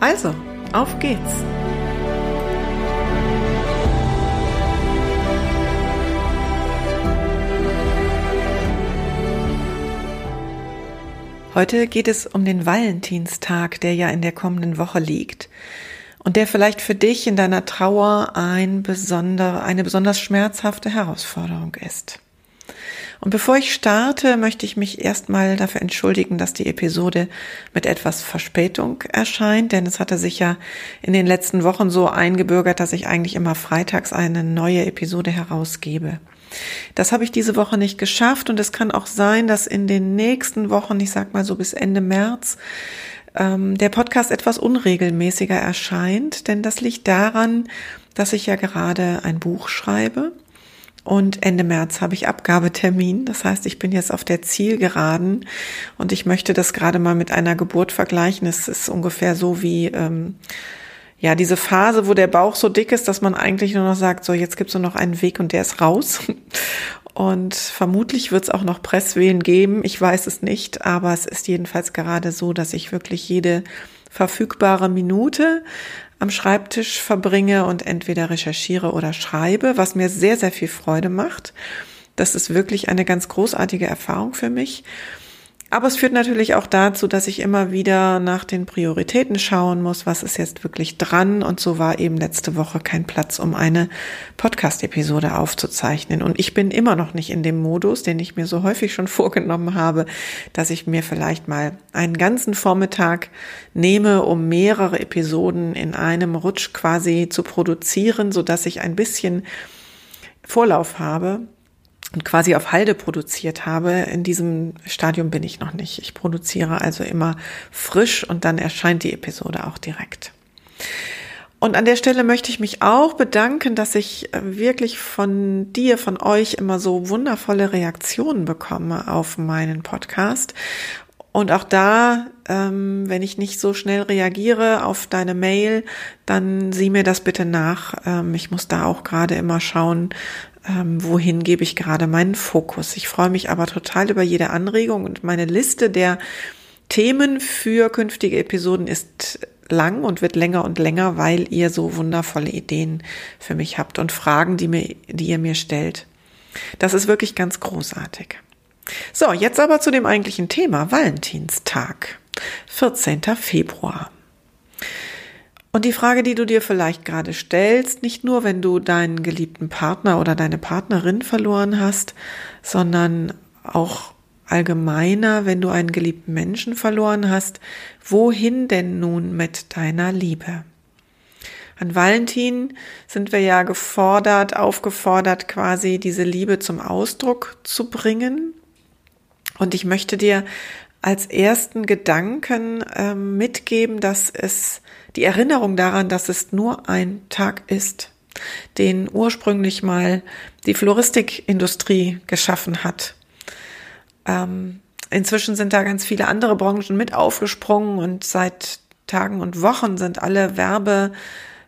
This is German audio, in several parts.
Also, auf geht's! Heute geht es um den Valentinstag, der ja in der kommenden Woche liegt und der vielleicht für dich in deiner Trauer ein besonder, eine besonders schmerzhafte Herausforderung ist. Und bevor ich starte, möchte ich mich erstmal dafür entschuldigen, dass die Episode mit etwas Verspätung erscheint, denn es hatte sich ja in den letzten Wochen so eingebürgert, dass ich eigentlich immer freitags eine neue Episode herausgebe. Das habe ich diese Woche nicht geschafft. Und es kann auch sein, dass in den nächsten Wochen, ich sag mal so bis Ende März, ähm, der Podcast etwas unregelmäßiger erscheint, denn das liegt daran, dass ich ja gerade ein Buch schreibe und Ende März habe ich Abgabetermin. Das heißt, ich bin jetzt auf der Zielgeraden und ich möchte das gerade mal mit einer Geburt vergleichen. Es ist ungefähr so wie ähm, ja diese Phase, wo der Bauch so dick ist, dass man eigentlich nur noch sagt, so jetzt gibt's nur noch einen Weg und der ist raus. Und vermutlich wird es auch noch Presswehen geben. Ich weiß es nicht, aber es ist jedenfalls gerade so, dass ich wirklich jede verfügbare Minute am Schreibtisch verbringe und entweder recherchiere oder schreibe, was mir sehr, sehr viel Freude macht. Das ist wirklich eine ganz großartige Erfahrung für mich. Aber es führt natürlich auch dazu, dass ich immer wieder nach den Prioritäten schauen muss, was ist jetzt wirklich dran. Und so war eben letzte Woche kein Platz, um eine Podcast-Episode aufzuzeichnen. Und ich bin immer noch nicht in dem Modus, den ich mir so häufig schon vorgenommen habe, dass ich mir vielleicht mal einen ganzen Vormittag nehme, um mehrere Episoden in einem Rutsch quasi zu produzieren, so dass ich ein bisschen Vorlauf habe und quasi auf Halde produziert habe. In diesem Stadium bin ich noch nicht. Ich produziere also immer frisch und dann erscheint die Episode auch direkt. Und an der Stelle möchte ich mich auch bedanken, dass ich äh, wirklich von dir, von euch immer so wundervolle Reaktionen bekomme auf meinen Podcast. Und auch da, ähm, wenn ich nicht so schnell reagiere auf deine Mail, dann sieh mir das bitte nach. Ähm, ich muss da auch gerade immer schauen, ähm, wohin gebe ich gerade meinen Fokus. Ich freue mich aber total über jede Anregung und meine Liste der Themen für künftige Episoden ist lang und wird länger und länger, weil ihr so wundervolle Ideen für mich habt und Fragen, die, mir, die ihr mir stellt. Das ist wirklich ganz großartig. So, jetzt aber zu dem eigentlichen Thema, Valentinstag, 14. Februar. Und die Frage, die du dir vielleicht gerade stellst, nicht nur, wenn du deinen geliebten Partner oder deine Partnerin verloren hast, sondern auch allgemeiner, wenn du einen geliebten Menschen verloren hast, wohin denn nun mit deiner Liebe? An Valentin sind wir ja gefordert, aufgefordert, quasi diese Liebe zum Ausdruck zu bringen. Und ich möchte dir als ersten Gedanken äh, mitgeben, dass es die Erinnerung daran, dass es nur ein Tag ist, den ursprünglich mal die Floristikindustrie geschaffen hat. Ähm, inzwischen sind da ganz viele andere Branchen mit aufgesprungen und seit Tagen und Wochen sind alle Werbe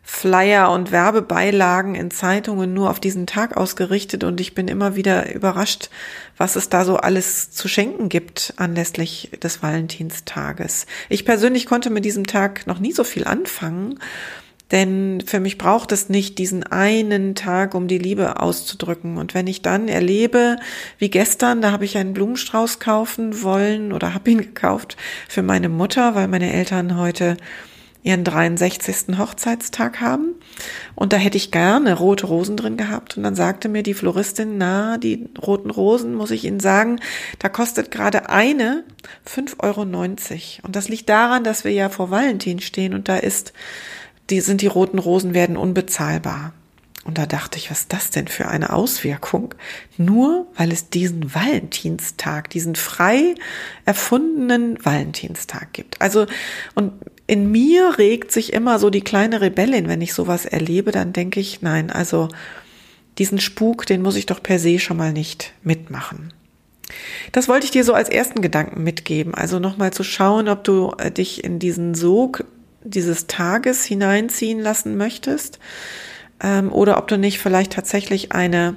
Flyer und Werbebeilagen in Zeitungen nur auf diesen Tag ausgerichtet und ich bin immer wieder überrascht, was es da so alles zu schenken gibt anlässlich des Valentinstages. Ich persönlich konnte mit diesem Tag noch nie so viel anfangen, denn für mich braucht es nicht diesen einen Tag, um die Liebe auszudrücken. Und wenn ich dann erlebe, wie gestern, da habe ich einen Blumenstrauß kaufen wollen oder habe ihn gekauft für meine Mutter, weil meine Eltern heute ihren 63. Hochzeitstag haben. Und da hätte ich gerne rote Rosen drin gehabt. Und dann sagte mir die Floristin, na, die roten Rosen, muss ich Ihnen sagen, da kostet gerade eine 5,90 Euro. Und das liegt daran, dass wir ja vor Valentin stehen und da ist, die sind die roten Rosen werden unbezahlbar. Und da dachte ich, was ist das denn für eine Auswirkung? Nur weil es diesen Valentinstag, diesen frei erfundenen Valentinstag gibt. Also, und in mir regt sich immer so die kleine Rebellin, wenn ich sowas erlebe, dann denke ich, nein, also diesen Spuk, den muss ich doch per se schon mal nicht mitmachen. Das wollte ich dir so als ersten Gedanken mitgeben. Also nochmal zu schauen, ob du äh, dich in diesen Sog dieses Tages hineinziehen lassen möchtest ähm, oder ob du nicht vielleicht tatsächlich eine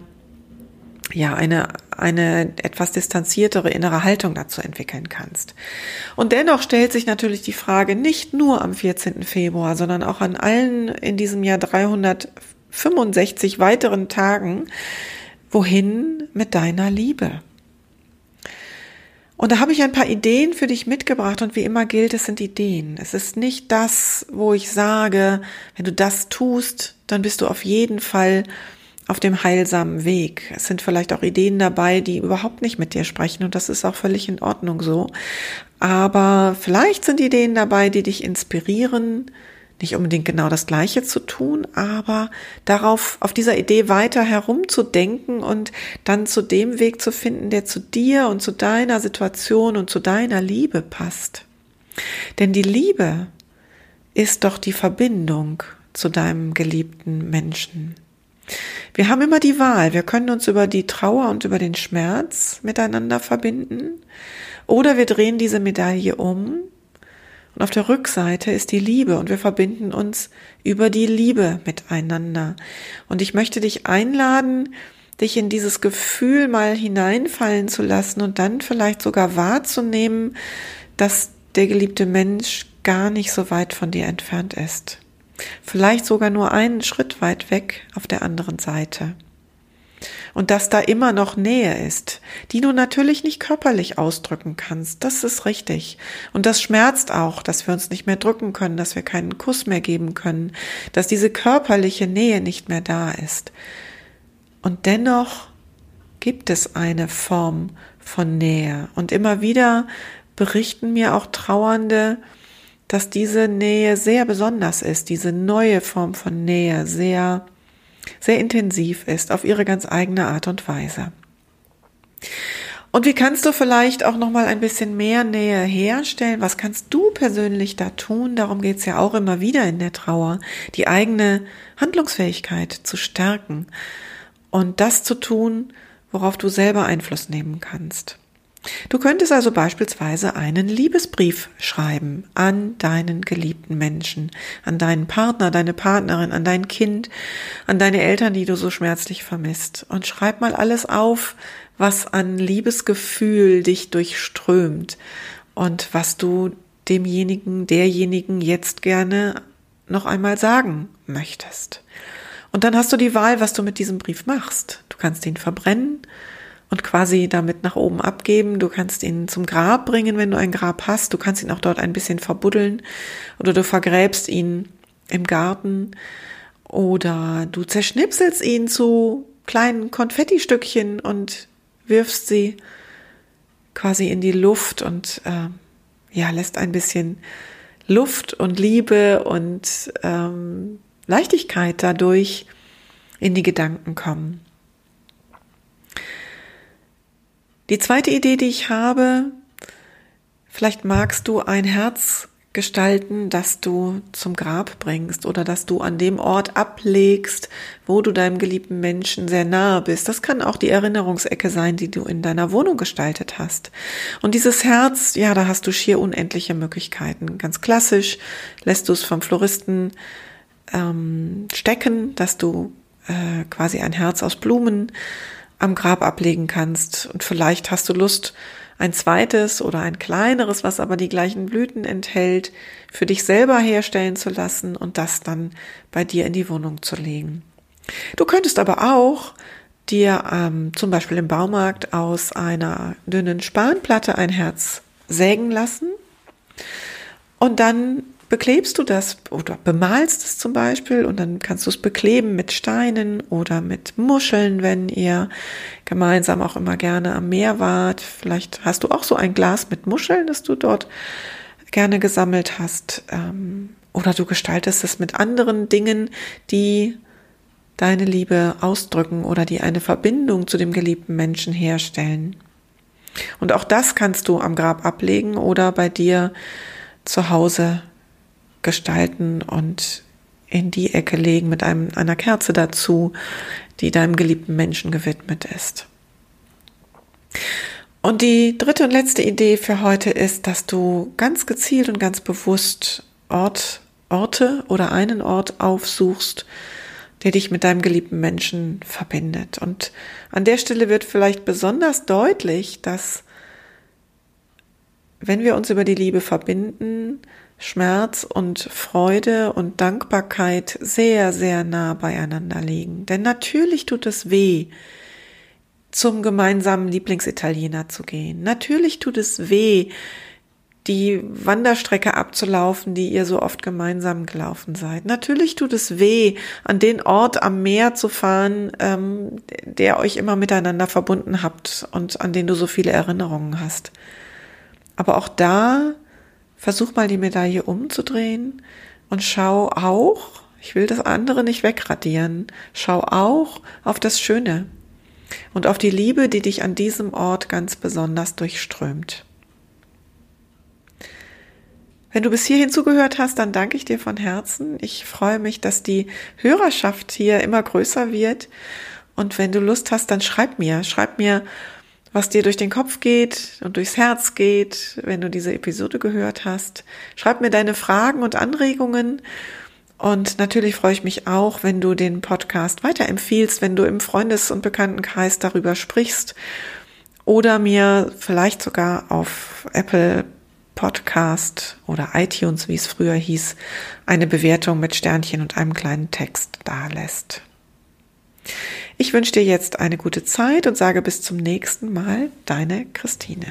ja, eine, eine etwas distanziertere innere Haltung dazu entwickeln kannst. Und dennoch stellt sich natürlich die Frage nicht nur am 14. Februar, sondern auch an allen in diesem Jahr 365 weiteren Tagen, wohin mit deiner Liebe? Und da habe ich ein paar Ideen für dich mitgebracht und wie immer gilt, es sind Ideen. Es ist nicht das, wo ich sage, wenn du das tust, dann bist du auf jeden Fall auf dem heilsamen Weg. Es sind vielleicht auch Ideen dabei, die überhaupt nicht mit dir sprechen und das ist auch völlig in Ordnung so. Aber vielleicht sind Ideen dabei, die dich inspirieren, nicht unbedingt genau das Gleiche zu tun, aber darauf, auf dieser Idee weiter herumzudenken und dann zu dem Weg zu finden, der zu dir und zu deiner Situation und zu deiner Liebe passt. Denn die Liebe ist doch die Verbindung zu deinem geliebten Menschen. Wir haben immer die Wahl. Wir können uns über die Trauer und über den Schmerz miteinander verbinden oder wir drehen diese Medaille um und auf der Rückseite ist die Liebe und wir verbinden uns über die Liebe miteinander. Und ich möchte dich einladen, dich in dieses Gefühl mal hineinfallen zu lassen und dann vielleicht sogar wahrzunehmen, dass der geliebte Mensch gar nicht so weit von dir entfernt ist. Vielleicht sogar nur einen Schritt weit weg auf der anderen Seite und dass da immer noch Nähe ist, die du natürlich nicht körperlich ausdrücken kannst. Das ist richtig. Und das schmerzt auch, dass wir uns nicht mehr drücken können, dass wir keinen Kuss mehr geben können, dass diese körperliche Nähe nicht mehr da ist. Und dennoch gibt es eine Form von Nähe. Und immer wieder berichten mir auch Trauernde, dass diese Nähe sehr besonders ist, diese neue Form von Nähe sehr sehr intensiv ist, auf ihre ganz eigene Art und Weise. Und wie kannst du vielleicht auch noch mal ein bisschen mehr Nähe herstellen? Was kannst du persönlich da tun? Darum geht es ja auch immer wieder in der Trauer, die eigene Handlungsfähigkeit zu stärken und das zu tun, worauf du selber Einfluss nehmen kannst. Du könntest also beispielsweise einen Liebesbrief schreiben an deinen geliebten Menschen, an deinen Partner, deine Partnerin, an dein Kind, an deine Eltern, die du so schmerzlich vermisst. Und schreib mal alles auf, was an Liebesgefühl dich durchströmt und was du demjenigen, derjenigen jetzt gerne noch einmal sagen möchtest. Und dann hast du die Wahl, was du mit diesem Brief machst. Du kannst ihn verbrennen und quasi damit nach oben abgeben. Du kannst ihn zum Grab bringen, wenn du ein Grab hast. Du kannst ihn auch dort ein bisschen verbuddeln oder du vergräbst ihn im Garten oder du zerschnipselst ihn zu kleinen Konfettistückchen und wirfst sie quasi in die Luft und äh, ja, lässt ein bisschen Luft und Liebe und ähm, Leichtigkeit dadurch in die Gedanken kommen. Die zweite Idee, die ich habe, vielleicht magst du ein Herz gestalten, das du zum Grab bringst oder dass du an dem Ort ablegst, wo du deinem geliebten Menschen sehr nahe bist. Das kann auch die Erinnerungsecke sein, die du in deiner Wohnung gestaltet hast. Und dieses Herz, ja, da hast du schier unendliche Möglichkeiten. Ganz klassisch lässt du es vom Floristen ähm, stecken, dass du äh, quasi ein Herz aus Blumen am Grab ablegen kannst. Und vielleicht hast du Lust, ein zweites oder ein kleineres, was aber die gleichen Blüten enthält, für dich selber herstellen zu lassen und das dann bei dir in die Wohnung zu legen. Du könntest aber auch dir ähm, zum Beispiel im Baumarkt aus einer dünnen Spanplatte ein Herz sägen lassen und dann beklebst du das oder bemalst es zum Beispiel und dann kannst du es bekleben mit Steinen oder mit Muscheln, wenn ihr gemeinsam auch immer gerne am Meer wart. Vielleicht hast du auch so ein Glas mit Muscheln, das du dort gerne gesammelt hast. Ähm, oder du gestaltest es mit anderen Dingen, die deine Liebe ausdrücken oder die eine Verbindung zu dem geliebten Menschen herstellen. Und auch das kannst du am Grab ablegen oder bei dir zu Hause gestalten und in die Ecke legen mit einem, einer Kerze dazu, die deinem geliebten Menschen gewidmet ist. Und die dritte und letzte Idee für heute ist, dass du ganz gezielt und ganz bewusst Ort, Orte oder einen Ort aufsuchst, der dich mit deinem geliebten Menschen verbindet. Und an der Stelle wird vielleicht besonders deutlich, dass wenn wir uns über die Liebe verbinden, Schmerz und Freude und Dankbarkeit sehr, sehr nah beieinander liegen. Denn natürlich tut es weh, zum gemeinsamen Lieblingsitaliener zu gehen. Natürlich tut es weh, die Wanderstrecke abzulaufen, die ihr so oft gemeinsam gelaufen seid. Natürlich tut es weh, an den Ort am Meer zu fahren, ähm, der euch immer miteinander verbunden habt und an den du so viele Erinnerungen hast. Aber auch da versuch mal die Medaille umzudrehen und schau auch, ich will das andere nicht wegradieren, schau auch auf das Schöne und auf die Liebe, die dich an diesem Ort ganz besonders durchströmt. Wenn du bis hierhin zugehört hast, dann danke ich dir von Herzen. Ich freue mich, dass die Hörerschaft hier immer größer wird. Und wenn du Lust hast, dann schreib mir, schreib mir, was dir durch den Kopf geht und durchs Herz geht, wenn du diese Episode gehört hast. Schreib mir deine Fragen und Anregungen und natürlich freue ich mich auch, wenn du den Podcast weiterempfiehlst, wenn du im Freundes- und Bekanntenkreis darüber sprichst oder mir vielleicht sogar auf Apple Podcast oder iTunes, wie es früher hieß, eine Bewertung mit Sternchen und einem kleinen Text dalässt. Ich wünsche dir jetzt eine gute Zeit und sage bis zum nächsten Mal, deine Christine.